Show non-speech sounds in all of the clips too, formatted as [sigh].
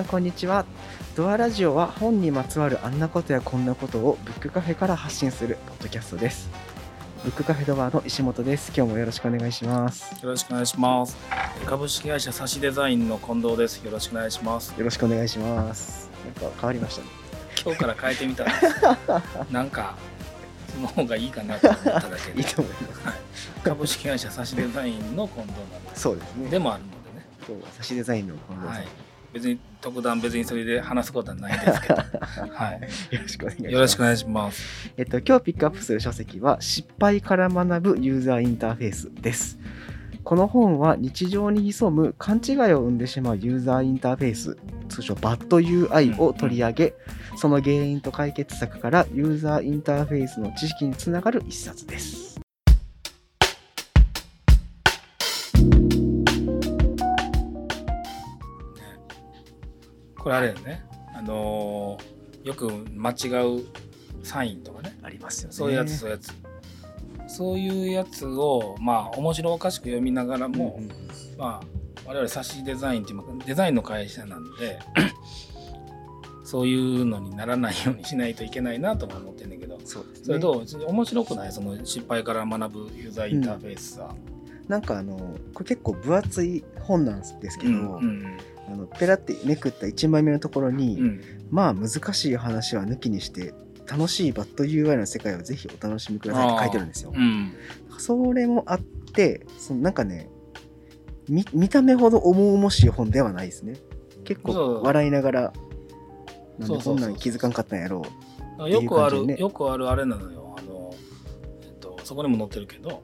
さんこんにちは。ドアラジオは本にまつわるあんなことやこんなことをブックカフェから発信するポッドキャストです。ブックカフェドアの石本です。今日もよろしくお願いします。よろしくお願いします。株式会社サシデザインの近藤です。よろしくお願いします。よろしくお願いします。なんか変わりましたね。今日から変えてみたら、[laughs] なんか、その方がいいかなと思っただけで。[laughs] いい、と思います。株式会社サシデザインの近藤なんです。そうですね。でもあるのでね、今日は差しデザインの近藤さん、はい。別に特段別にそれで話すことはないですけど、[laughs] はい。よろしくお願いしますよろしくお願いします。えっと、今日ピックアップする書籍は失敗から学ぶユーザーインターフェースです。この本は日常に潜む勘違いを生んでしまうユーザーインターフェース、通称 BADUI を取り上げ、その原因と解決策からユーザーインターフェースの知識につながる一冊です。これあれよね、あのーよく間違うサインとかね、ありますよね。そういうやつ、そういうやつ。そういうやつを、まあ、面白おかしく読みながらも、うんうんまあ、我々サシデザインっていうデザインの会社なんで [laughs] そういうのにならないようにしないといけないなとも思ってんだけどそうですね。それどう？面白くない？その失敗から学ぶユーザーインターフェースさ。なんかあの、これ結構分厚い本なんですけど、うんうんあのペラってめくった1枚目のところに、うん。まあ難しい話は抜きにして楽しいバッド UI の世界をぜひお楽しみくださいって書いてるんですよ。うん。それもあってそのなんかね見見た目ほど重々しい本ではないですね。結構笑いながらなんでこんなん気づかんかったんやろう。よくある、よくあるあれなのよ。あの、えっと、そこにも載ってるけど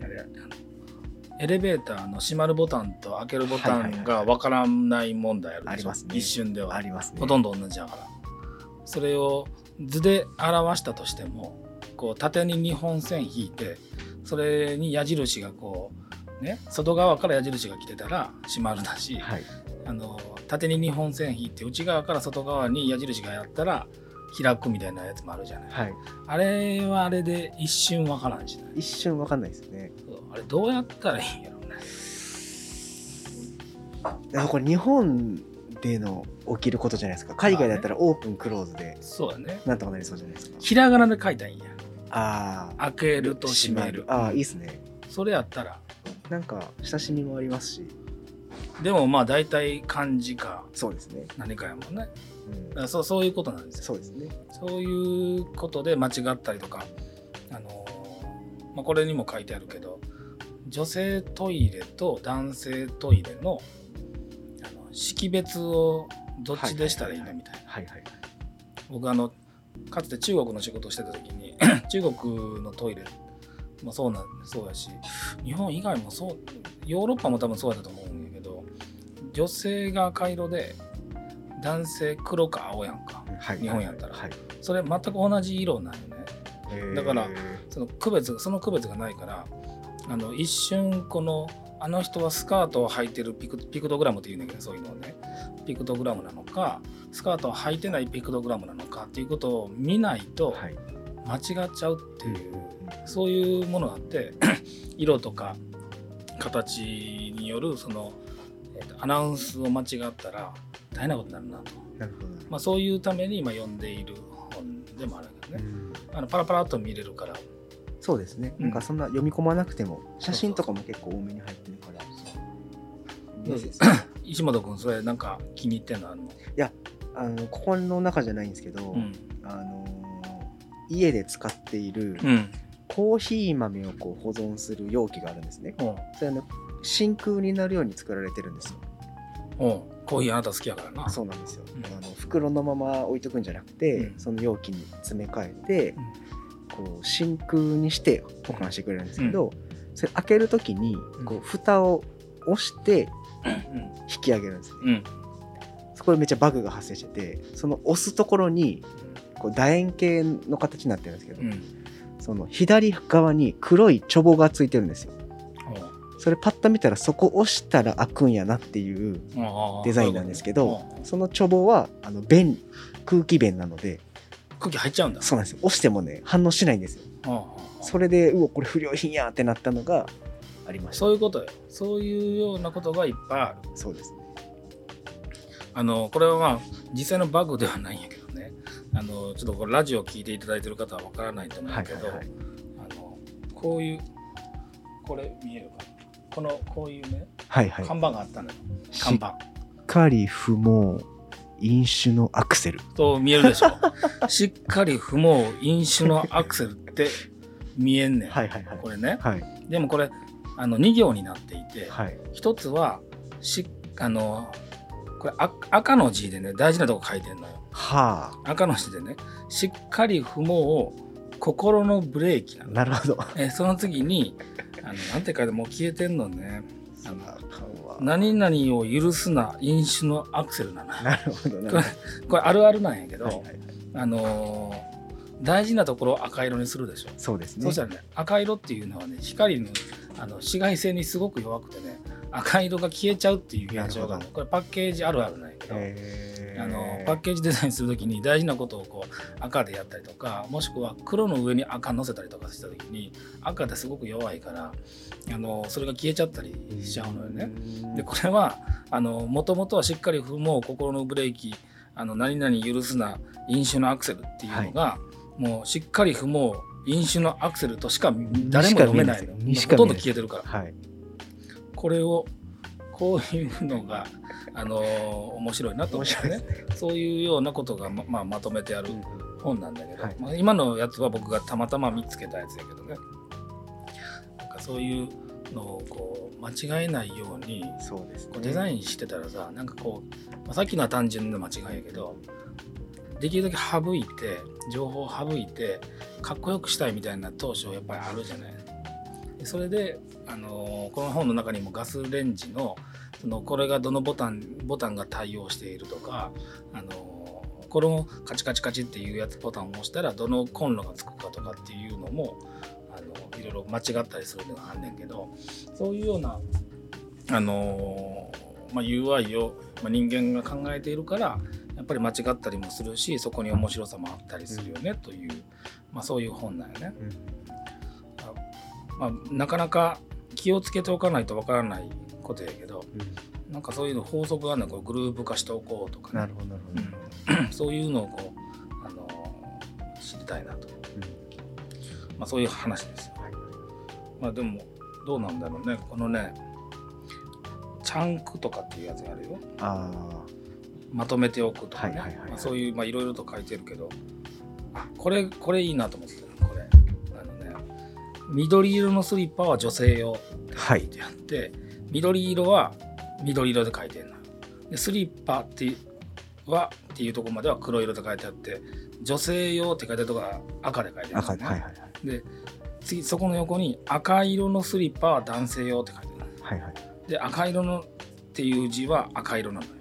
あれエレベーターの閉まるボタンと開けるボタンがわからない問題あるでしょ、ありますね一瞬ではありますね。ほとんど同じだからそれを図で表したとしてもこう縦に2本線引いてそれに矢印がこうね外側から矢印が来てたら閉まるだし、はい。あの縦に2本線引いて内側から外側に矢印がやったら開くみたいなやつもあるじゃない、はい。あれはあれで一瞬わからんしない一瞬わかんないですね。あれどうやったらいいんやろうねでもこれ日本での起きることじゃないですか。海外だったらオープンクローズでそうだねなんとかなりそうじゃないですか。ひらがなで書いたらいいんやああ。開けると閉めるああ、いいですね。それやったらなんか親しみもありますし。でもまあ大体漢字かそうですね。何かやもんねうんそうそういうことなんですよそうですね。そういうことで間違ったりとかあのーまあ、これにも書いてあるけど女性トイレと男性トイレのあの識別をどっちでしたらいいのみたいな。はい。はい。僕あのかつて中国の仕事をしてた時に [coughs] 中国のトイレもそうなんそうやし日本以外もそうヨーロッパも多分そうやったと思うんやけど女性が赤色で男性黒か青やんかはい、日本やったら。はい、それ全く同じ色なんよね。だからへその区別その区別がないからあの一瞬このあの人はスカートを履いてるピクピクトグラムっていうんだけどそういうのをね。ピクトグラムなのかスカートを履いてないピクトグラムなのかっていうことを見ないと間違っちゃうっていう、うん。そういうものがあって [clears throat] 色とか形によるその、えーとアナウンスを間違ったら大変なことになるなと、なるほど。まあ、そういうために今読んでいる本でもあるけどね、うん。あのパラパラっと見れるからそうですね。うん。なんかそんな読み込まなくても、写真とかも結構多めに入ってるから。[coughs] 石本君それなんか気に入ってんのあるの、あのここの中じゃないんですけど、うん。あの家で使っているうん。コーヒー豆をこう保存する容器があるんですね。おう。それあの真空になるように作られてるんですよ。コーヒーあなた好きやからな。そうなんですよ。うん。あの袋のまま置いとくんじゃなくて、うん。その容器に詰め替えて、こう真空にして保管してくれるんですけど、それ開けるときにこう蓋を押して引き上げるんですね。うん。うんそこでめっちゃバグが発生しててその押すところにこう楕円形の形になってるんですけど、うん。その左側に黒いチョボがついてるんですよ。それパッと見たらそこ押したら開くんやなっていうデザインなんですけどうんそのチョボはあの弁空気弁なので空気入っちゃうんだ。そうなんですよ。押してもね反応しないんですよ。おうおうそれでうわこれ不良品やってなったのがありました。そういうことよ。そういうようなことがいっぱいある。そうです。ね。あのこれはまあ実際のバグではないんやけどね。あのちょっとこれラジオを聞いていただいてる方はわからないと思うけど、はいはいはい。あのこういうこれ見えるかな？このこういうねはいはい。看板があったのよ、し看板。っかり不毛飲酒のアクセル。と見えるでしょ。[laughs] しっかり不毛飲酒のアクセルって見えんねん、はいはいはい。これね。はい。でもこれあの2行になっていて、はい。一つはしあのこれあ赤の字でね大事なとこ書いてんのよ。は赤の字でねしっかり不毛心のブレーキななるほど。えその次にあのなんて書いてもう消えてんのね。あの何々を許すな飲酒のアクセルなの。よなるほどなこれあるあるなんやけど、はいはいあのー大事なところを赤色にするでしょ、そうですね。そしたらね赤色っていうのはね光のあの紫外線にすごく弱くてね赤色が消えちゃうっていう現象がこれパッケージあるあるなんやけど、あのパッケージデザインするときに大事なことをこう赤でやったりとかもしくは黒の上に赤乗せたりとかしたときに赤ってすごく弱いからあのそれが消えちゃったりしちゃうのよね。でこれはもともとはしっかり踏もう心のブレーキあの何々許すな飲酒のアクセルっていうのが、もうしっかり踏もう飲酒のアクセルとしか誰も読めないの。ほとんど消えてるから。はいこれをこういうのが、あのー面白いなと思ってね。そういうようなことがま,、まあ、まとめてある本なんだけど、はい。まあ、今のやつは僕がたまたま見つけたやつやけどね。なんかそういうのをこう間違えないようにそうですね。こうデザインしてたらさなんかこう、まあ、さっきのは単純な間違いやけどできるだけ省いて情報を省いてかっこよくしたいみたいな当初やっぱりあるじゃない。でそれで、あのーこの本の中にもガスレンジのそのこれがどのボタンボタンが対応しているとか、あのーこのカチカチカチっていうやつボタンを押したらどのコンロがつくかとかっていうのもあのいろいろ間違ったりするのがあんねんけどそういうようなあのーまあ、UI を、まあ、人間が考えているからやっぱり間違ったりもするしそこに面白さもあったりするよねという、まあ、そういう本なんよね。うんまあ、なかなか気をつけておかないとわからないことやけどうん。なんかそういうの法則があるのこうグループ化しておこうとかね、なるほどなるほど。うん。そういうのをこう、あのー知りたいなと、まあ、そういう話ですよ。はい。まあでもどうなんだろうね。このねチャンクとかっていうやつがあるよ。あまとめておくとかね、はいはいはいはい。まあそういうまあいろいろと書いてるけど。あこれこれいいなと思って緑色のスリッパは女性用。って書い。てあって、緑色は緑色で書いてるの。でスリッパってはっていうところまでは黒色で書いてあって女性用って書いてあるところは赤で書いてああるはいはいで次そこの横に赤色のスリッパは男性用って書いてあるはいはい。で赤色のっていう字は赤色なのよ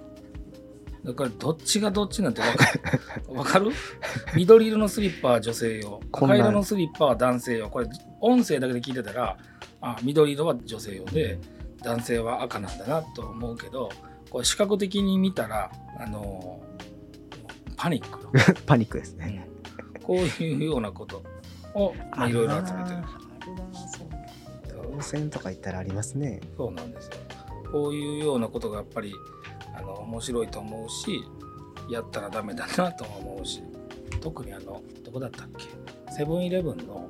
だからどっちがどっちなんて分かる？[laughs] わかる？緑色のスリッパは女性用。赤色のスリッパは男性用。これ音声だけで聞いてたらあ緑色は女性用で男性は赤なんだなと思うけどこれ視覚的に見たらあのパニックよ [laughs] パニックですね。こういうようなことをまあいろいろ集めてる。温泉とか行ったらありますね。そうなんですよ。こういうようなことがやっぱりあの面白いと思うし、やったらダメだなとも思うし、特にあの、どこだったっけ？セブンイレブンの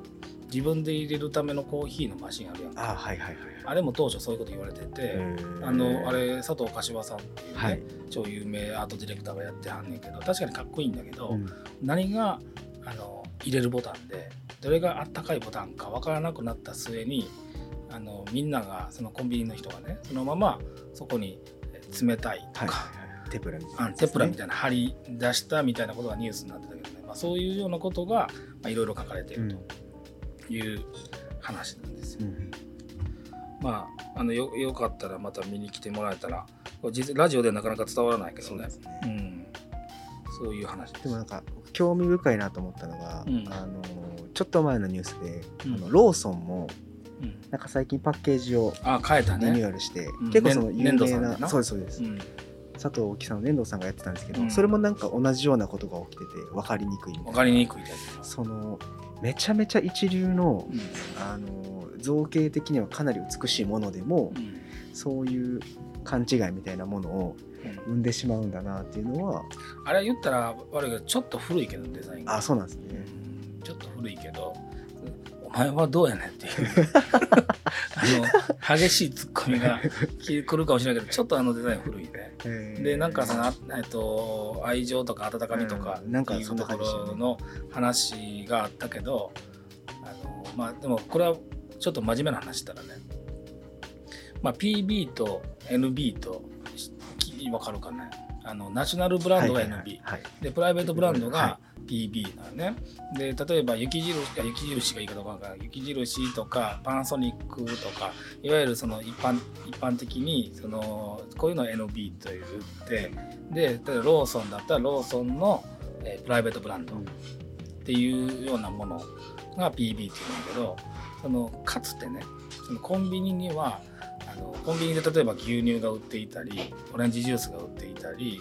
自分で入れるためのコーヒーのマシンあるやんか。あはいはいはいあれも当初そういうこと言われてて、あの、あれ、佐藤柏さんっていうね、はい。超有名アートディレクターがやってはんねんけど、確かにかっこいいんだけど、うん。何があの入れるボタンでどれがあったかいボタンかわからなくなった末にあのみんながそのコンビニの人がねそのままそこにえ冷たいとか、はいテプラみたいな。ねテプラみたいな貼り出したみたいなことがニュースになってたけどね、まあ、そういうようなことがまあいろいろ書かれているという話なんですよ。うんまああのよよかったらまた見に来てもらえたら実ラジオではなかなか伝わらないけどね。そうね。うん、そういう話でもなんか興味深いなと思ったのが、うん。あのちょっと前のニュースで、うん。あのローソンもうんなんか最近パッケージをあ変えたね。リニューアルして、ん。結構そのね有名なそうですそうです、うん。佐藤貴さんの粘土さんがやってたんですけど、うん。それもなんか同じようなことが起きてて分かりにくいみたいな。わかりにくい。そのめちゃめちゃ一流のうん。あの造形的にはかなり美しいものでもうん。そういう勘違いみたいなものを生んでしまうんだなっていうのはあれ言ったら悪いけどちょっと古いけどデザインが。あそうなんですね。うん。ちょっと古いけどお前はどうやねんっていう。あの激しいツッコミが来るかもしれないけどちょっとあのデザイン古いね。えー。でなんかその、あえっと、愛情とか温かみとかうん。なんかっていうところの話があったけどあのまあでもこれはちょっと真面目な話したらね、まあ、PB と NB と分かるかねあのナショナルブランドが NB、でプライベートブランドはが PB なのね。で例えば雪印いや雪印がいいかどうかわからない雪印とかパナソニックとかいわゆるその一般一般的にそのこういうのを NB と言ってで例えばローソンだったらローソンの、えープライベートブランドっていうようなものが PB っていうんだけどそのかつてねそのコンビニにはあのコンビニで例えば牛乳が売っていたりオレンジジュースが売っていたり、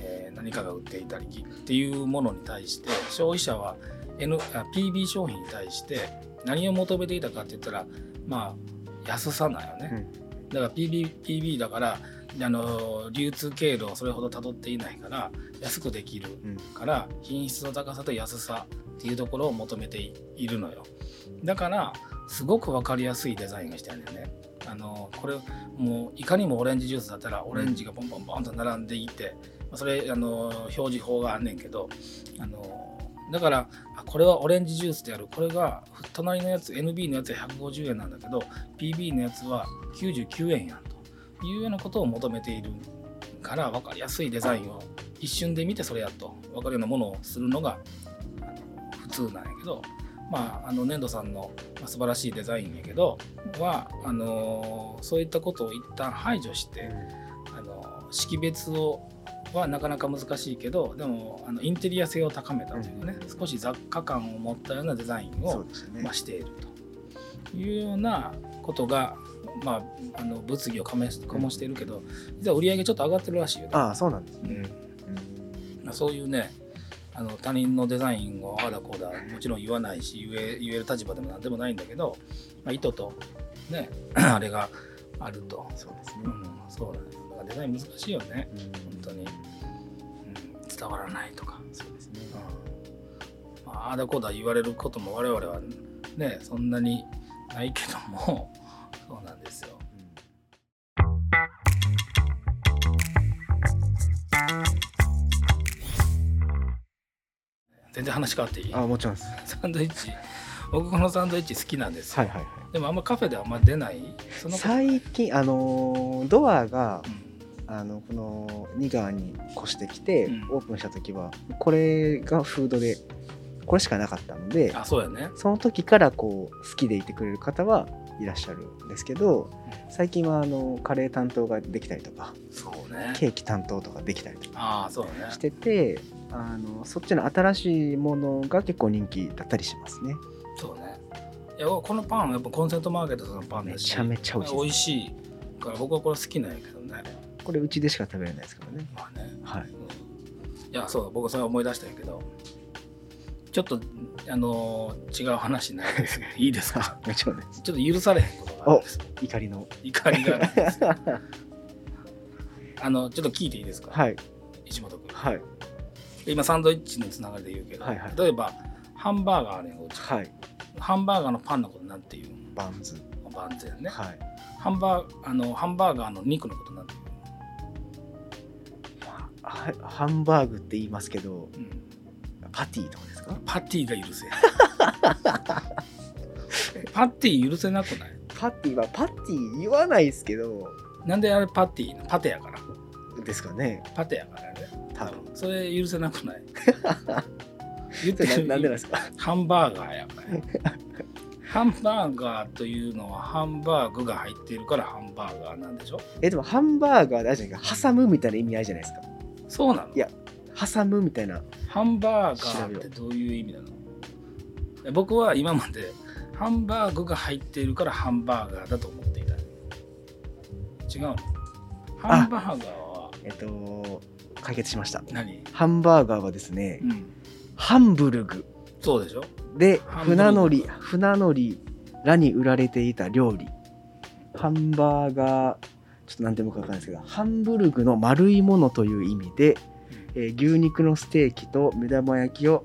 えー何かが売っていたりっていうものに対して消費者は、N、あ PB 商品に対して何を求めていたかって言ったらまあ安さなんよね。だから PB, PB だからあの流通経路をそれほど辿っていないから安くできるうん。から品質の高さと安さっていうところを求めていいるのよ。だからすごく分かりやすいデザインがしてあるんだよねあのこれもういかにもオレンジジュースだったらオレンジがポンポンポンと並んでいて、まそれあの表示法があんねんけどあのだからこれはオレンジジュースである。これが隣のやつ NB のやつは150円なんだけど PB のやつは99円やんと。いうようなことを求めているから分かりやすいデザインを一瞬で見てそれやと分かるようなものをするのが普通なんやけど。まああの粘土さんのまあ素晴らしいデザインやけどはあのそういったことを一旦排除してあの識別をはなかなか難しいけどでもあのインテリア性を高めたというかね、少し雑貨感を持ったようなデザインをね。まあ、しているというようなことが、まあ、あの物議を醸し醸しているけど実は売り上げちょっと上がってるらしいよね。ああそうなんですね。うん。まあそういうねあの他人のデザインをああだこうだもちろん言わないし言え言える立場でもなんでもないんだけど、まあ、意図とね [clears throat] あれがあると、そうですね。うん、そうなんです。だからデザイン難しいよね。うん本当に、うん、伝わらないとか、そうですね。うん。まあ、ああだこうだ言われることも我々はねそんなにないけども。[laughs] そうなんですよ。全然話変わっていい？あもちろんです。サンドイッチ。僕このサンドイッチ好きなんですよ、はいはいはい。でもあんまカフェであんま出ない。最近あのードアがうん。あのこの2側に越してきて、うん。オープンした時はこれがフードでこれしかなかったのであそうやね。その時からこう好きでいてくれる方はいらっしゃるんですけど最近はあのカレー担当ができたりとかそうね。ケーキ担当とかできたりとかああそうね。しててあのそっちの新しいものが結構人気だったりしますね。そうね。いやこのパンはやっぱコンセントマーケットのパンめだしちゃめちゃ美味しい。美味しいから僕はこれ好きなんやけどね。これうちでしか食べれないですからね。まあね、はい。うん。いやそう僕それ思い出したんやけどちょっとあのー違う話になるんですけどいいですか？[laughs] もちろんです。ちょっと許されへんことがあるんです。怒りの。怒りがあるんですよ。[laughs] あのちょっと聞いていいですか、はい。石本君。はい。で今サンドイッチのつながりで言うけど、はいはい。例えばハンバーガーねこっち。はい。ハンバーガーのパンのことなんていう？バンズ。のバンズやね、はい。ハンバーあのハンバーガーの肉のことなんていう？はハンバーグって言いますけどうん。パティとかですか？パティが許せ [laughs] パティ許せなくない？パティはパティ言わないですけど。なんであれパティ？のパテやから。ですかね。パテやから。ね多分。それ許せなくない？[laughs] 言ってななんでですか？ハンバーガーやからハンバーガーというのはハンバーグが入っているからハンバーガーなんでしょ？えでもハンバーガーであるじゃな挟むみたいな意味合いじゃないですか。そうなの？いや挟むみたいな。ハンバーガーってどういう意味なの？え僕は今までハンバーグが入っているからハンバーガーだと思っていた。違うの？ハンバーガーはえっと解決しました。何？ハンバーガーはですねうん。ハンブルグ。そうでしょ？で船乗り船乗りらに売られていた料理。ハンバーガーちょっと何でもかわかんないですけどハンブルグの丸いものという意味で、えー牛肉のステーキと目玉焼きを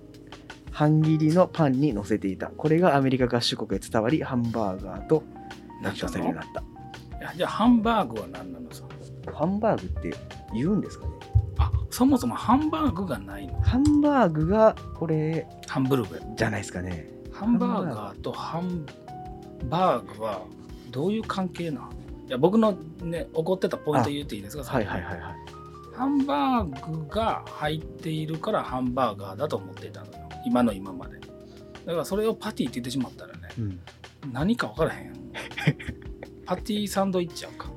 半切りのパンに乗せていた。これがアメリカ合衆国へ伝わりハンバーガーとな名称されるようになった。じゃあハンバーグは何なのさ？ハンバーグって言うんですかね？あそもそもハンバーグがないの。ハンバーグがこれハンブルグ。じゃないですかねハンバーガーとハンバーグはどういう関係なんいや僕のね怒ってたポイント言っていいですか？はいはいはいはい。ハンバーグが入っているからハンバーガーだと思っていたのよ。今の今まで。だからそれをパティって言ってしまったらねうん。何か分からへん。[laughs] パティサンドイッチやんか。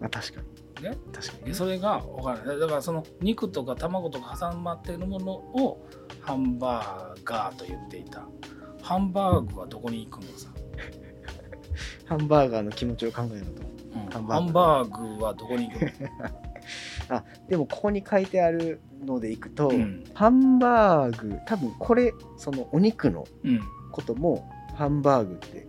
まあ確かにね。確かにでそれが分からないだからその肉とか卵とか挟まっているものをハンバーガーと言っていた。ハンバーグはどこに行くのさ、[laughs] ハンバーガーの気持ちを考えるとうんハンバーグはどこに行くの、[laughs] でもここに書いてあるのでいくと、うん。ハンバーグ多分これそのお肉のうん、こともハンバーグって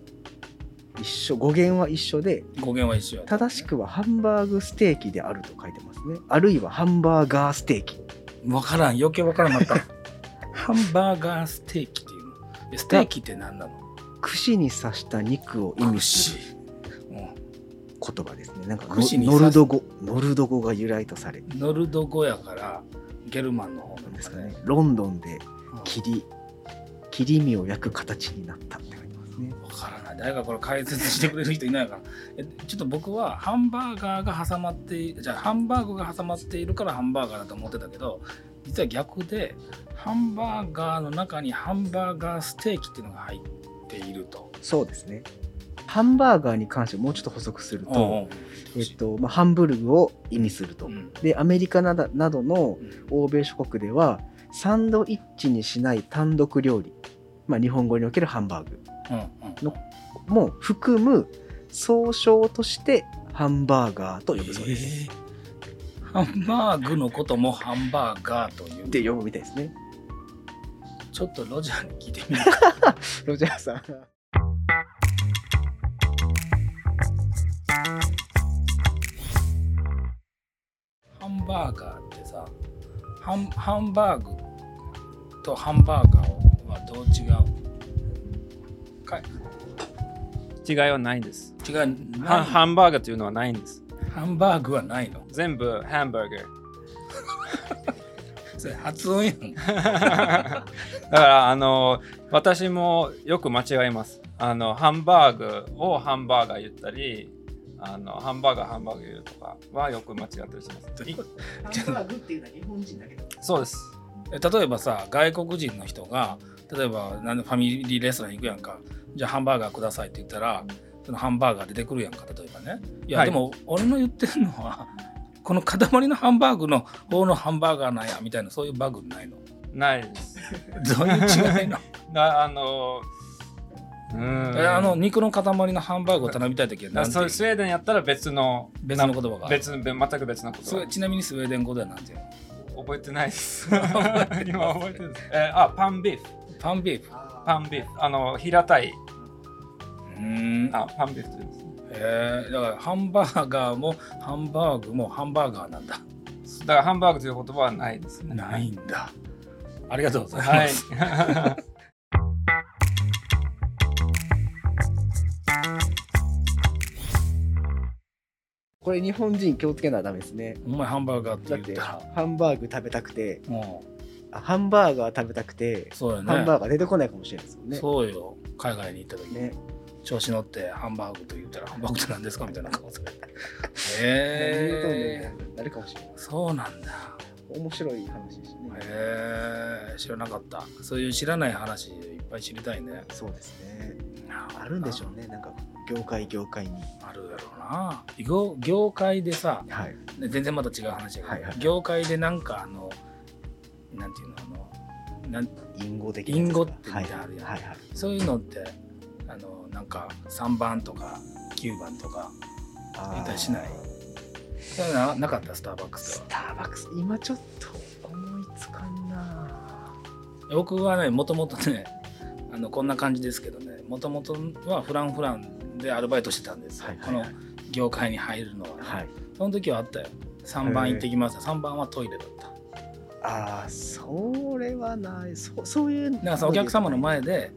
一緒語源は一緒で語源は一緒正しくはハンバーグステーキであると書いてますね。あるいはハンバーガーステーキ。分からん。余計分からん。かった。[laughs] ハンバーガーステーキっていうの。えステーキって何なの？串に刺した肉を意味する言葉ですね。なんかノルド語。ノルド語が由来とされ。ノルド語やからゲルマンの方ななんんですかね。ロンドンでうん。切り切り身を焼く形になったって書いてますね。わからない。誰かこれ解説してくれる人いないかな。えちょっと僕はハンバーガーが挟まっていじゃあハンバーグが挟まっているからハンバーガーだと思ってたけど実は逆でハンバーガーの中にハンバーガーステーキっていうのが入っていると。そうですね。ハンバーガーに関してもうちょっと補足すると、えっとまあ、ハンブルグを意味すると、うん。でアメリカなどなどのうん。欧米諸国ではサンドイッチにしない単独料理、まあ、日本語におけるハンバーグ。のも含む総称としてハンバーガーと呼ぶそうです、え。ーハンバーグのこともハンバーガーという。って呼ぶみたいですね。ちょっとロジャーに聞いてみるか。[laughs] ロジャーさん。ハンバーガーってさハンハンバーグとハンバーガーはどう違う？か違いはないんです。違いハンハンバーガーというのはないんです。ハンバーグはないの？全部ハンバーガー。[laughs] それ発音やん [laughs] だからあの私もよく間違います。あのハンバーグをハンバーガー言ったり、あのハンバーガーハンバーガー言うとかはよく間違ったりします。いハンバーグっていうのは日本人だけどそうです。え例えばさ外国人の人が例えばなんでファミリーレストラン行くやんかじゃあハンバーガーくださいって言ったらそのハンバーガー出てくるやんか例えばね。いや、はい。でも俺の言ってるのはこの塊のハンバーグの方のハンバーガーなんやみたいなそういうバグないの？ないです。どういう違いの？[laughs] だあのうーん。えあの肉の塊のハンバーグを頼みたいときはだ何てスウェーデンやったら別の別の言葉が。別の全く別のことスウェちなみにスウェーデン語では何て言う？の覚えてないです。[laughs] 今覚えてる。えーあパンビーフ。パンビーフ。パンビーフ。あの平たいうーん。あパンビーフというんです。ね。へえだからハンバーガーもハンバーグもハンバーガーなんだ。だからハンバーグという言葉はないですね。ないんだ。ありがとうございはます、い。[laughs] これ日本人気をつけなダメですね。お前ハンバーガーってだってハンバーグ食べたくて。もあハンバーガー食べたくて。うそうよね。ハンバーガー出てこないかもしれないですよね。そうよ。海外に行った時に、ね調子乗ってハンバーグと言ったらハンバーグって何ですかみたいな顔されて。へえなるかもしれない。そうなんだ。面白い話ですね。へえ知らなかったそういう知らない話いっぱい知りたいね。そうですね。あるんでしょうね。なんか業界業界に。あるやろうな。業業界でさはい。ね全然また違う話やけど、はいはい。業界でなんかあのなんていうのあのなん隠語的な隠語ってはいみたいなのあるやん。はいはい。そういうのってなんか3番とか9番とかあー言ったりしない。そういうのななかった？スターバックススでターバックス。今ちょっと思いつかんな。は僕はねもともとね [laughs] あのこんな感じですけどねもともとはフランフランでアルバイトしてたんです。よ、はいはいはい。この業界に入るのは、ね。はい。その時はあったよ。3番行ってきます3番はトイレだった。ああそれはない。そそういうだからさお客様の前で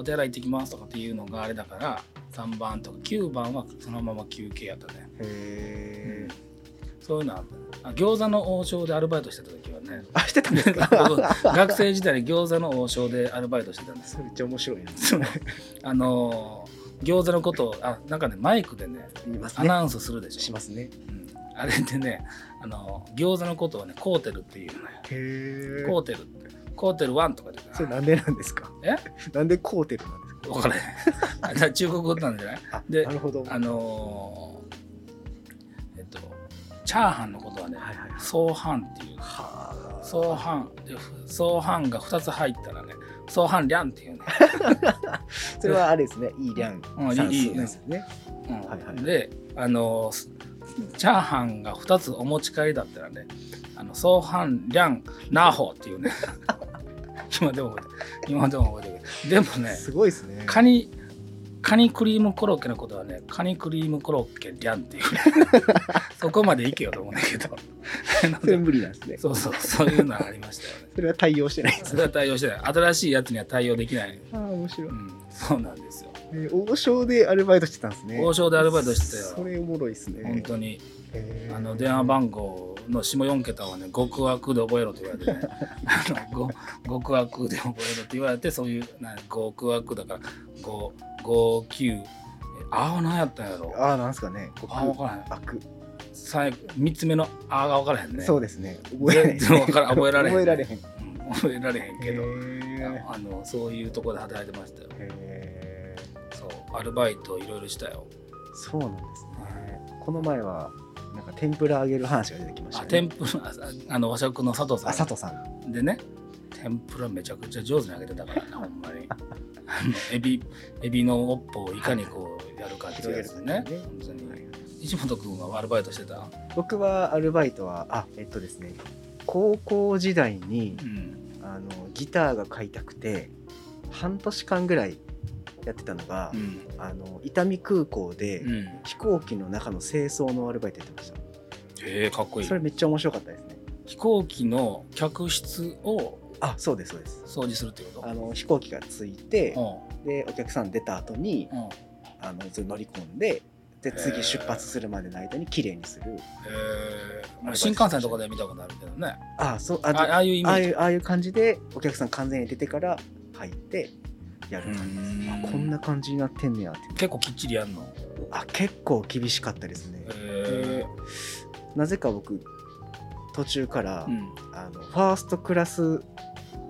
お手洗い行ってきますとかっていうのがあれだから3番とか9番はそのまま休憩やったね。へえそういうのあったあ餃子の王将でアルバイトしてた時はね。あしてたんですか？[laughs] 学生時代に餃子の王将でアルバイトしてたんですめっちゃ面白いな。あのー餃子のことをあなんかねマイクでねね。アナウンスするでしょ。しますね。うん。あれでねあの餃子のことをねコーテルっていうのよ。へコーテルコーテル1とかでそれなんでなんですか？え？なんでコーテルなんですか？分からへんあだから中国語なんじゃないあでなるほど。あのーえっとチャーハンのことはねはいっていう。はあ。相反で相反が2つ入ったらね相反リャンっていうね、[laughs] それはあれですね。いいリャン。うん。算いい数ですよね。うん。はいはい。であのーチャーハンが2つお持ち帰りだったらねあの相反リャンナーホーっていうね [laughs] [laughs] 今でも覚えてる。今でも覚えてる。でもねすごいですね。カニカニクリームコロッケのことはねカニクリームコロッケリャンっていう。[laughs] そこまでいけよと思うんだけど。[laughs] それ無理なんですね。そうそうそういうのはありましたよね。それは対応してないですそれは対応してない。新しいやつには対応できない、ああ面白い。うん、そうなんですよ。えー王将でアルバイトしてたんですね。王将でアルバイトしてたよ。それおもろいですね。本当に。へー。あの電話番号の下4桁はね極悪で覚えろと言われてね [laughs] あのご極悪で覚えろって言われてそういうな極悪だから559えああ何やったんやろ。ああなんですかねあ分からへん。悪最3つ目の「あ」が分からへんね。そうですね。覚えられへん。覚えられへん。覚えられへんけどあのそういうところで働いてましたよ。そうアルバイトいろいろしたよ。そうなんですね。この前はなんか天ぷら揚げる話が出てきましたあね。天ぷらああの和食の佐藤さん。あ佐藤さん。でね天ぷらめちゃくちゃ上手に揚げてたからねほんまに。[laughs] エビエビの尾っぽをいかにこうやるかっていうやつね。広げる本当に。はい石本君はアルバイトしてた？僕はアルバイトはあえっとですね高校時代にうん。あのギターが買いたくて半年間ぐらいやってたのが、うん。あの伊丹空港でうん。飛行機の中の清掃のアルバイトやってました、へえかっこいい。それめっちゃ面白かったですね。飛行機の客室をあそうですそうです。掃除するってこと？あの飛行機が着いてうでお客さん出た後にんうん。あの乗り込んでで次出発するまでの間に綺麗にする。へえ。新幹線とかで見たことあるけどね。あそうああああいうイメージ。ああいう感じでお客さん完全に出てから入ってやる感じですこんな感じになってんねやって。結構きっちりやんの？あ結構厳しかったですね。へなぜか僕途中から、えうん。あのファーストクラス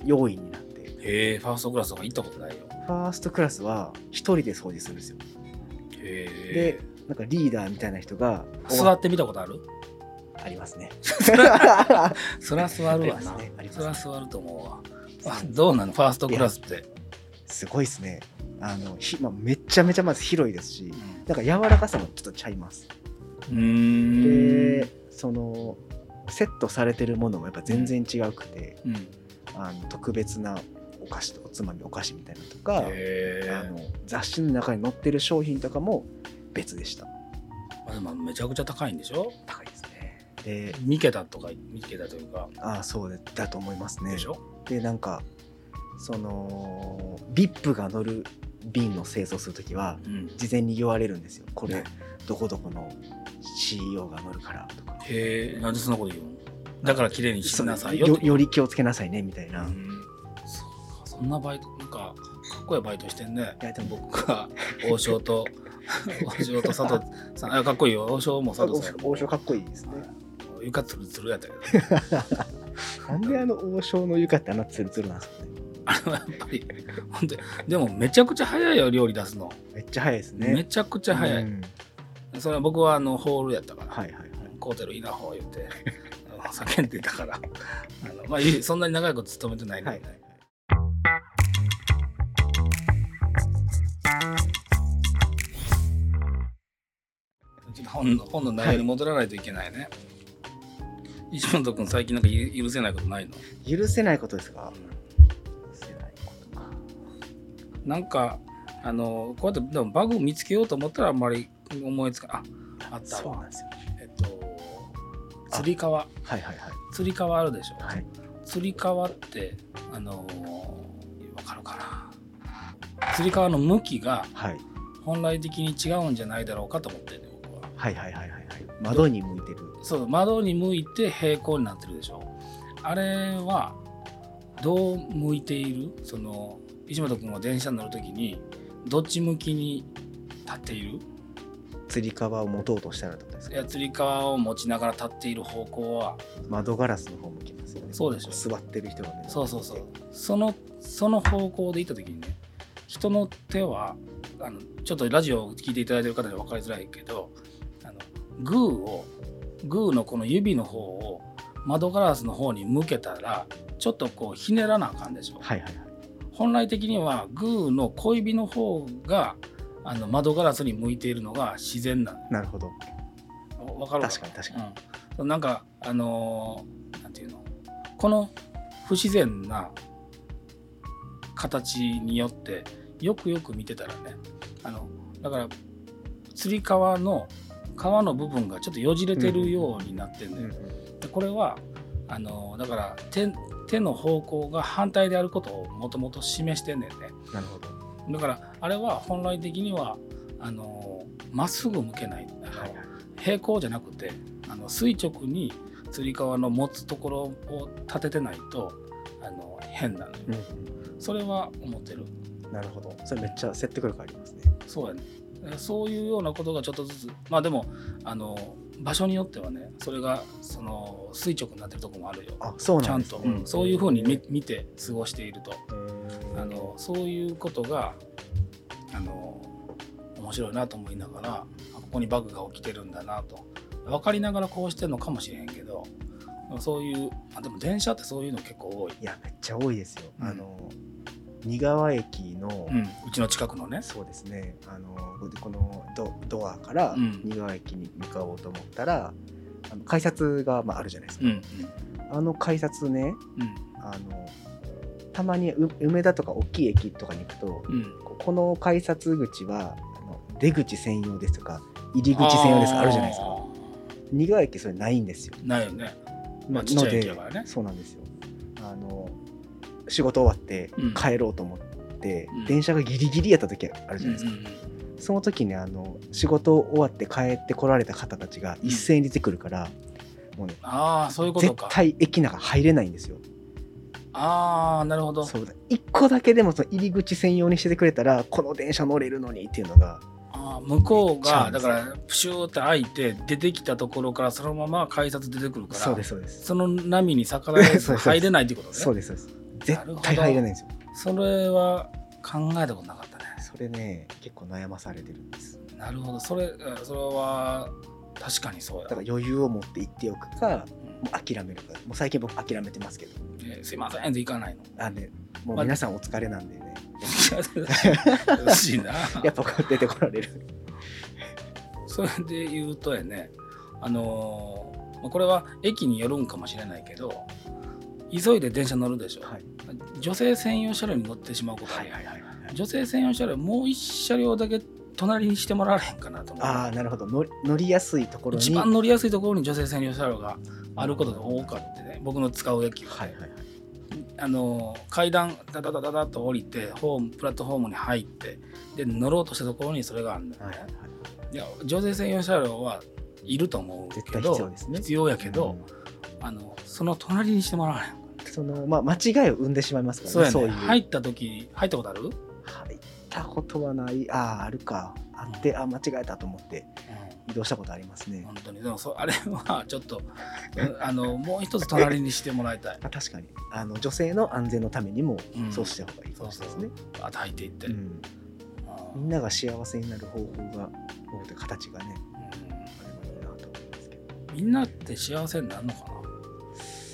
要員になって。へえファーストクラスとか行ったことないよ。ファーストクラスは一人で掃除するんですよ。へでえなんかリーダーみたいな人が座ってみたことある？ありますね。[laughs] そら座るわな。ね。ね。ら座ると思うわ。あどうなの？ファーストクラスってすごいですね。あのひ、まあ、めちゃめちゃまず広いですしうん。なんか柔らかさもちょっとちゃいます。でそのセットされてるものもやっぱ全然違うくて、うん。あの特別なお菓子とおつまみお菓子みたいなのとか、あの雑誌の中に載ってる商品とかも別でした。まあでもめちゃくちゃ高いんでしょ？高いですね。で2桁とか2桁というか。ああそうでだと思いますね。でなんかその VIP が乗る便の清掃するときはうん。事前に言われるんですよ。これね。どこどこの CEO が乗るからとか。へえなんでそんなこと言うの？だから綺麗にしなさいよ。よより気をつけなさいねみたいな、うん。そんなバイトなんかかっこいいバイトしてんね。いやでも。僕が王将と [laughs] 王将と佐藤さん。あかっこいいよ。王将も佐藤さんも王将かっこいいですね。床つるつるやったけど。[laughs] なんであの王将の床ってあんなツルツルなんですかねあれはやっぱり本当にでもめちゃくちゃ早いよ料理出すの、めっちゃ早いですね。めちゃくちゃ早い、うん。それは僕はあのホールやったから、はいはいはい。コーテルいいなほう言って叫んでたから。あの、まあ、いいそんなに長いこと勤めてないんで、はい本の本の内容に戻らないといけないね、石本君最近なんかゆ許せないことないの？許せないことですか？許せないことかなんかあのこうやってでもバグ見つけようと思ったらあんまり思いつかああった。わそうなんですよえっとつり革。はいはいはい。つり革あるでしょ、はい。つり革ってあのーわかるかな。つり革の向きがはい。本来的に違うんじゃないだろうかと思ってるね僕は。はいはいはいはいはい。窓に向いてる。そう窓に向いて平行になってるでしょ。あれはどう向いている？その石本君は電車に乗るときにどっち向きに立っている？つり革を持とうとしたらってことですか？いやつり革を持ちながら立っている方向は。窓ガラスの方向きますよね。そうでしょ座ってる人がね。そうそうそう。そのその方向で行った時にね人の手はあのちょっとラジオを聞いていただいてる方には分かりづらいけどあのグーをグーのこの指の方を窓ガラスの方に向けたらちょっとこうひねらなあかんでしょ。はいはいはい本来的にはグーの小指の方があの窓ガラスに向いているのが自然なのなるほど。わかる確かに確かに。うん、なんかあのーなんていうの？この不自然な形によってよくよく見てたらねあのだからつり革の皮の部分がちょっとよじれてるようになってるんだよ、でこれはあのーだから手手の方向が反対であることをもともと示してんねんね。なるほど。だからあれは本来的にはあのーまっすぐ向けない。あの平行じゃなくてあの垂直につり革の持つところを立ててないとあの変なのよ、うんそれは思ってる。うんなるほど。それめっちゃ説得力ありますね。そうやね。えそういうようなことがちょっとずつまあでもあの場所によってはねそれがその垂直になってるところもあるよ。あそうちゃんと、うん。そういうふうに見見て過ごしていると。あのそういうことがあの面白いなと思いながらあここにバグが起きてるんだなと。分かりながらこうしてるのかもしれへんけどそういうあでも電車ってそういうの結構多い、いやめっちゃ多いですよ、うん。あの仁川駅の、うん、うちの近くのね。そうですね。あのこのドドアからうん。仁川駅に向かおうと思ったら、あの改札が、まあ、あるじゃないですか、うんあの改札ねうん。あのたまにう梅田とか大きい駅とかに行くとうん。うんここの改札口はあの出口専用ですとか入り口専用ですとかあるじゃないですか。あ仁川駅それないんですよ。ーないよね。まあのちっちゃいで駅だからね。そうなんですよ。あの仕事終わってうん。帰ろうと思って、うん。電車がギリギリやった時あるじゃないですか、うんうんその時にあの仕事終わって帰ってこられた方たちが一斉に出てくるから、もうねああそういうこと絶か対駅の中入れないんですよ。ああなるほど。そうだ。一個だけでもその入り口専用にしててくれたらこの電車乗れるのにっていうのがあー向こうがだからプシューって開いて出てきたところからそのまま改札出てくるからそうですそうです。その波に逆らえず [laughs] 入れないってことね。そうですそうです絶対入れないんですよ。それは考えたことなかったね。それね結構悩まされてるんです。なるほど。それうんそれは確かにそうや。だから余裕を持って行っておくかうん。もう諦めるか。もう最近僕諦めてますけど。えーすいません。って行かないの。あねもう皆さんお疲れなんでね。[laughs] 嬉しいな。[laughs] やっぱこう出てこられる。それで言うとやねあのーまあこれは駅によるんかもしれないけど急いで電車乗るでしょ、はい。女性専用車両に乗ってしまうこと。はいはいはいはい女性専用車両もう一車両だけ隣にしてもらわれへんかなと思う。ああなるほど。乗りやすいところに。一番乗りやすいところに女性専用車両があることが多かったね。僕の使う駅。は、はいはいはい。あの階段ダダダダダッと降りてホームプラットフォームに入ってで乗ろうとしたところにそれがあるんだよね、はいはいはい。いや女性専用車両はいると思うけど必要ですね。必要やけど、あのその隣にしてもらわれへんそのまあ間違いを生んでしまいますからそうやね。ねそういう。入った時入ったことある、入ったことはない。あああるか。あってあ間違えたと思って移動したことありますね。本当に。でもそあれは [laughs] ちょっとうんあのもう一つ隣にしてもらいたい。[laughs] あ確かに。あの女性の安全のためにもうん。そうした方がいいかもしれないですね、あと入っていって、うん。うんみんなが幸せになる方法が形がねあればいいなと思いますけど。みんなって幸せになるのかな？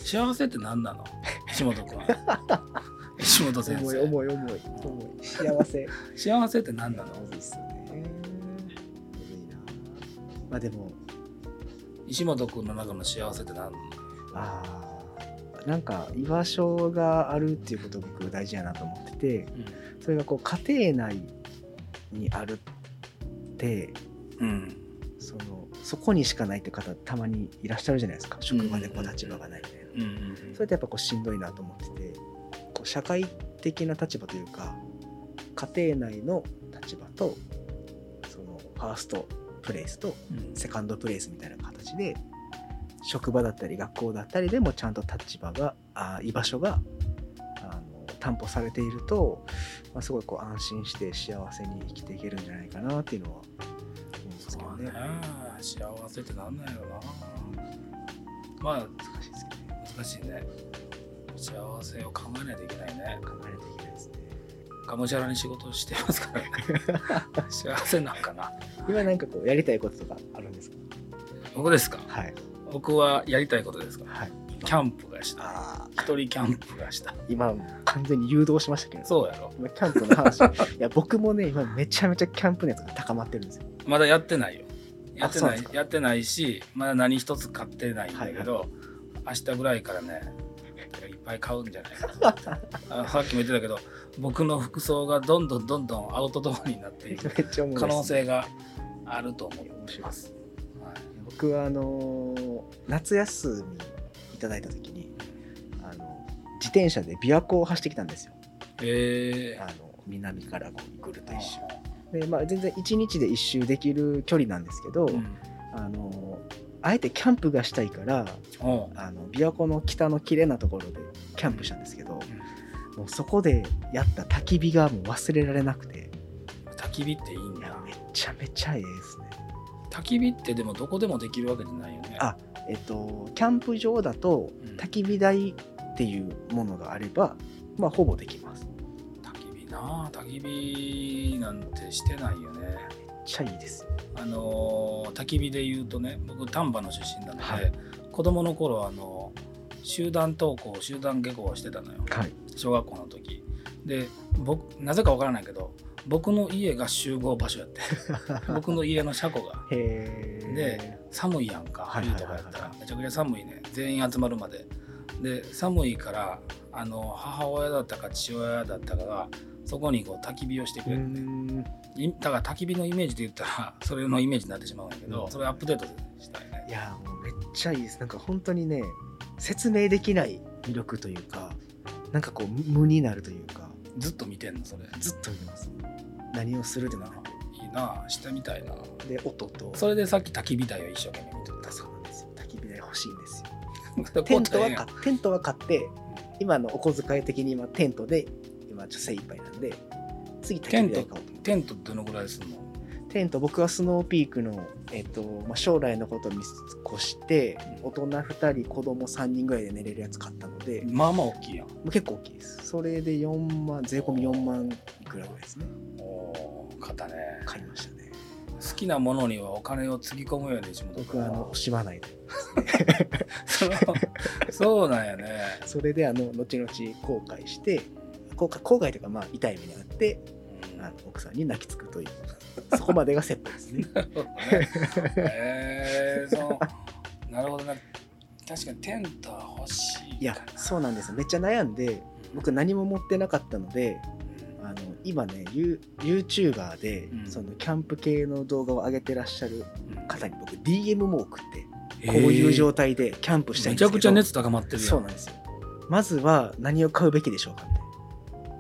幸せって何なの？石本君石 [laughs] 本先重い生重い重い重い。幸せ。[laughs] 幸せって何なの？むずいっすよねまあでも。石本君の中の幸せって何？なのあー。なんか居場所があるっていうことが僕大事やなと思っててそれがこう家庭内にあるってうん、うんそのそこにしかないって方たまにいらっしゃるじゃないですか。職場でこう立場がないみたいな、うんうん。それってやっぱこうしんどいなと思っててこう社会的な立場というか家庭内の立場とそのファーストプレイスとうん。セカンドプレイスみたいな形で職場だったり学校だったりでもちゃんと立場があ居場所があの担保されていると、まあ、すごいこう安心して幸せに生きていけるんじゃないかなっていうのは思うね。そうね。幸せってなんなんやろな。まあ難しいですけ難しいね。幸せを考えないといけないね。考えないといけないですね。がむしゃらに仕事をしてますからね。[laughs] 幸せなんかな。今なんかこうやりたいこととかあるんですか？僕ですか？はい。僕はやりたいことですか？はい。キャンプがした。あ一人キャンプがした。今完全に誘導しましたけど。そうやろ。今キャンプの話。いや僕もね今めちゃめちゃキャンプ熱が高まってるんですよ。まだやってないよ。やってない。やってないしまだ何一つ買ってないんだけど、明日ぐらいからねいっぱい買うんじゃないか [laughs] さっきも言ってたけど僕の服装がどんどんどんどんアウトドアになっていく可能性があると思い面白いま。です。はい。僕はあのー夏休みいただいた時にあの自転車で琵琶湖を走ってきたんですよ。えあの南からこうぐるっと一周。で、まあ、全然1日で一周できる距離なんですけど、ーうん。あのあえてキャンプがしたいからあの琵琶湖の北の綺麗なところでキャンプしたんですけど、もうそこでやった焚き火がもう忘れられなくて。焚き火っていいんだ。めちゃめちゃええですね。焚き火ってでもどこでもできるわけじゃないよね。あえっとキャンプ場だとうん。焚き火台っていうものがあればまあほぼできます。焚き火なあ焚き火なんてしてないよねちゃいいです。よあのー焚き火で言うとね僕丹波の出身なので、はい。子供の頃あの集団登校集団下校をしてたのよ。はい。小学校の時。で僕なぜかわからないけど僕の家が集合場所やって。[laughs] 僕の家の車庫が。で寒いやんかはい冬とかやったら。めちゃくちゃ寒いね。全員集まるまで。で寒いからあの母親だったか父親だったかがそこにこう焚き火をしてくれるだから焚き火のイメージで言ったら [laughs] それのイメージになってしまうんやけど、うん。それアップデートしたいね。いやもうめっちゃいいです。なんか本当にね説明できない魅力というかなんかこう無無になるというか。ずっと見てんのそれ。ずっと見てます。何をするでもなくいいなしてみたいな。で音と。それでさっき焚き火台を一生懸命見てた。そうなんですよ。焚き火台欲しいんですよ。テテントは買テントは買って今のお小遣い的に今テントで今ちょっと精一杯なんで次焚き火台買おうと思って。テントどのぐらいすんの？テント僕はスノーピークの、えっとまあ、将来のことを見越して大人2人子供3人ぐらいで寝れるやつ買ったので、まあまあ大きいやん。結構大きいです。それで4万税込み4万いくらぐらいですね。おー買ったね。買いましたね。好きなものにはお金をつぎ込むように自分僕はあの惜しまないで。[laughs] そうそうなんやね。それであの後々後悔して後悔後悔とかまあ痛い目にあってうん。あの奥さんに泣きつくという。そこまでがセットですね。[laughs] なるほどね。えー、そう。なるほどね。確かにテントは欲しいいやそうなんですめっちゃ悩んで僕何も持ってなかったのであの今ねユー YouTuber で、うん。そのキャンプ系の動画を上げてらっしゃるうん。方に僕 DM も送ってえー。こういう状態でキャンプしたいんめちですけど。ゃくちゃ熱高まってるそうなんですよ。まずは何を買うべきでしょうかみたいな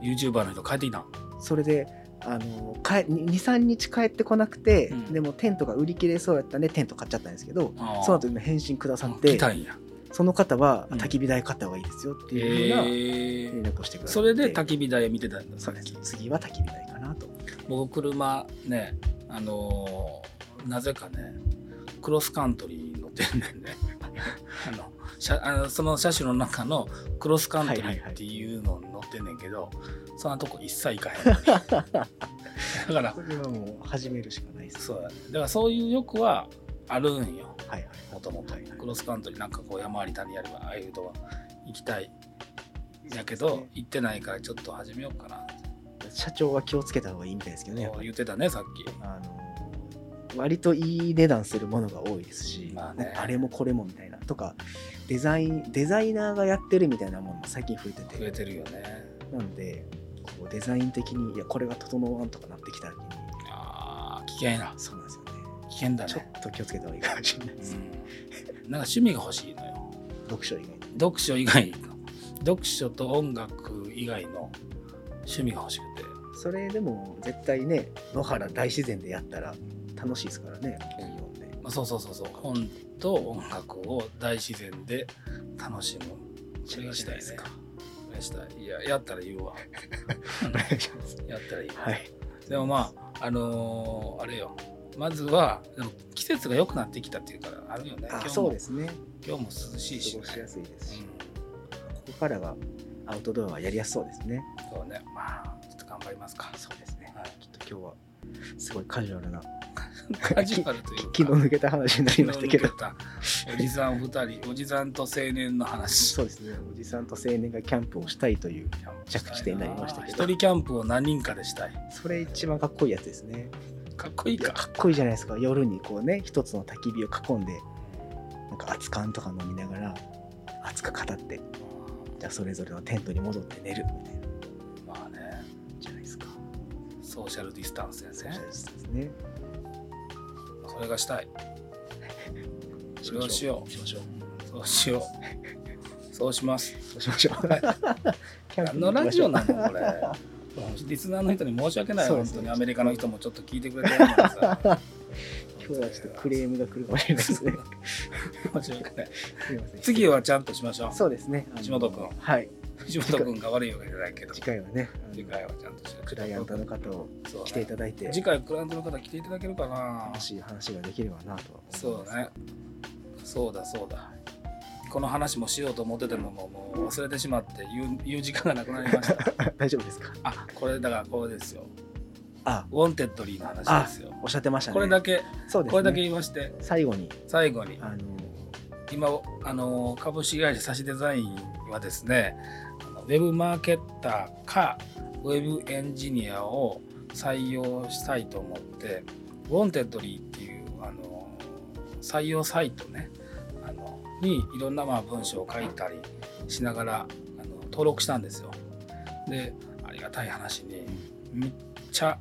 YouTuber の人帰ってきたん？それであの23日帰ってこなくて、うん。でもテントが売り切れそうやったんでテント買っちゃったんですけどその後の返信くださってその方はうん。焚き火台買った方がいいですよっていうようなえ。連ー絡をしてくださって、それで焚き火台見てたんだそうです。次は焚き火台かなと。僕車ねあのーなぜかねクロスカントリー乗ってんねんね。[laughs] あの車あのその車種の中のクロスカントリーっていうの乗ってんねんけど、そんなとこ一切行かへん [laughs] だからこれはもう始めるしかないです。そうだねだからそういう欲はあるんよ。はいはいもともと。はいはい。クロスカントリーなんかこう山あり谷ありはああいうとは行きたい。やけど、行ってないからちょっと始めようかな社長は気をつけた方がいいみたいですけどね言ってたねさっき。あの割といい値段するものが多いですし、まあねあれもこれもみたいなとかデザインデザイナーがやってるみたいなものも最近増えてて増えてるよねなんでこうデザイン的にいやこれが整わんとかなってきた時にあー危険やそうなんですよね危危険だちょね。っと気をつけた方がいいかもしれないです。うん、なんか趣味が欲しいのよ。読書以外に。読書以外の、読書と音楽以外の趣味が欲しくて。それでも絶対ね、野原大自然でやったら楽しいですからね、本読んで。まあそうそうそうそう。本と音楽を大自然で楽しむ。それがしたいね。それがしたい。いや、やったら言うわ。[laughs] やったらいいわ。はい。でもまあ、あのーあれよ。まずは、でも季節が良くなってきたっていうから、あるよね。今あそうですね。今日も涼しいし、ね。過ごしやすいですし、うんここからがアウトドアはやりやすそうですね。そうね。まあ、ちょっと頑張りますか。そうですね。はいきっと今日はすごいカジュアルな、カジュアルというか。[laughs] 気の抜けた話になりましたけどおじさん二人、おじさんと青年の話。そうですね。おじさんと青年がキャンプをしたいという、着地点になりましたけど一人キャンプを何人かでしたい。それ一番かっこいいやつですね。かっこいいか。かっこいいじゃないですか。夜にこうね、一つの焚き火を囲んで、なんか熱燗とか飲みながら、熱く語って、じゃあそれぞれのテントに戻って寝るみたいな。ソーシャルディスタンスですね。それがしたい。[laughs] それをしよう。しましょう。そうしよう。そうします。そうしましょう。[laughs] キャン何プのラジオなのこれ。れ。[laughs] リスナーの人に申し訳ないね本当にアメリカの人もちょっと聞いてくれてる。今日はちょっとクレームが来るかもしれないですね。申し訳ない。すいません次はちゃんとしましょう。そうですね。藤本君はい。藤本君が悪いわけじゃないけど、次回はね、次回はちゃんとしクライアントの方を来ていただいて、次回クライアントの方来ていただけるかな楽しい話ができればなと。そうね。そうだそうだ。この話もしようと思っててももうもう忘れてしまって言う言う時間がなくなりました。[laughs] 大丈夫ですか？あこれだからこれですよ。あ、ウォンテッドリーの話ですよ。おっしゃってましたね。これだけ、そうですね。これだけ言いまして、最後に、最後に、あの、今、あの株式会社サシデザインはですね、ウェブマーケッターかウェブエンジニアを採用したいと思って、ウォンテッドリーっていうあの採用サイトね、あのにいろんなまあ文章を書いたりしながらあの登録したんですよ。で、ありがたい話に、めっちゃ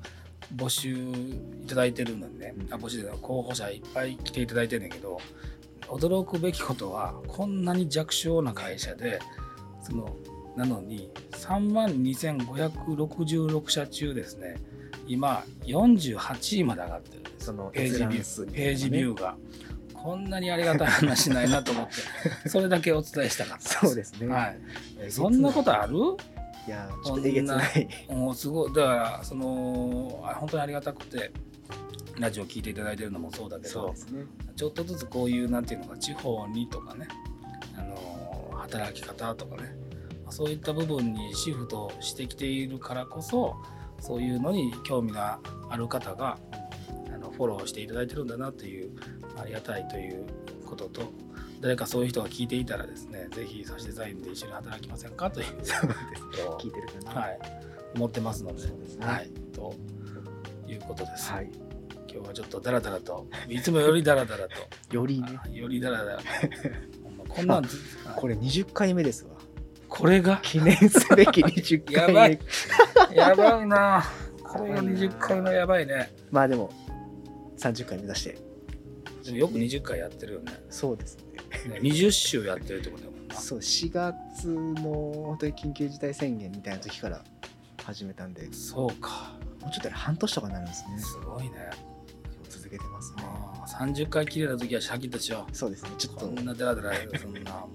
募集いただいてるのにね、あ募集で候補者いっぱい来ていただいてるんだけど、驚くべきことはこんなに弱小な会社でそのなのに3万2566社中ですね今48位まで上がってるんです。そのページビュー。ページビューが。こんなにありがたい話ないなと思って。[laughs] それだけお伝えしたかったそうですね。はい、えそんなことある？いや、ちょっとえげつない。もうすごい。だからそのあ本当にありがたくてラジオ聞いていただいてるのもそうだけどそうですね。ちょっとずつこういうなんていうのか地方にとかね、あの働き方とかねまあそういった部分にシフトしてきているからこそそういうのに興味がある方があのフォローしていただいてるんだなというありがたいということと誰かそういう人が聞いていたらですねぜひ差しデザインで一緒に働きませんかというそうです。ことを聞いてるかな。はい、思ってますのでそうですねはい、ということです。はい。今日はちょっとダラダラといつもよりダラダラと。[laughs] よりね、あよりだらだら。[laughs] ほんまこんなんず [laughs] これ20回目ですわ。これが？記念すべき20回目。やばいやばいな。これが20回のやばいね。まあでも、30回目指して。でもよく20回やってるよね。そうですね。ね20週やってるってことだもんな。そう、4月の本当に緊急事態宣言みたいな時から始めたんで、そうか。もうちょっとで半年とかになるんですね。すごいね。続けてますね。あー30回切れた時はシャキッとしよそうですね。ちょっう。とこんなダラダラそんな [laughs] も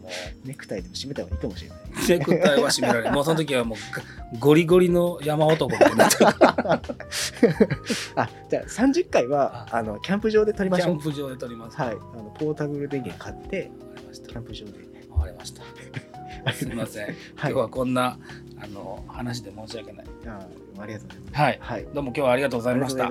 ネクタイでも締めた方がいいかもしれない。う。ネクタイは締められる。もうその時はもうゴリゴリの山男になってる。[laughs] あ、じゃあ30回は、あの、キャンプ場で撮りましょう。キャンプ場で撮ります。はい。あのポータブル電源買って、りましたキ。ャンプ場で。わかりました。[laughs] すみません。今日はこんなあの話で申し訳ない。あありがとうございます。はい。はい。どうも今日はありがとうございました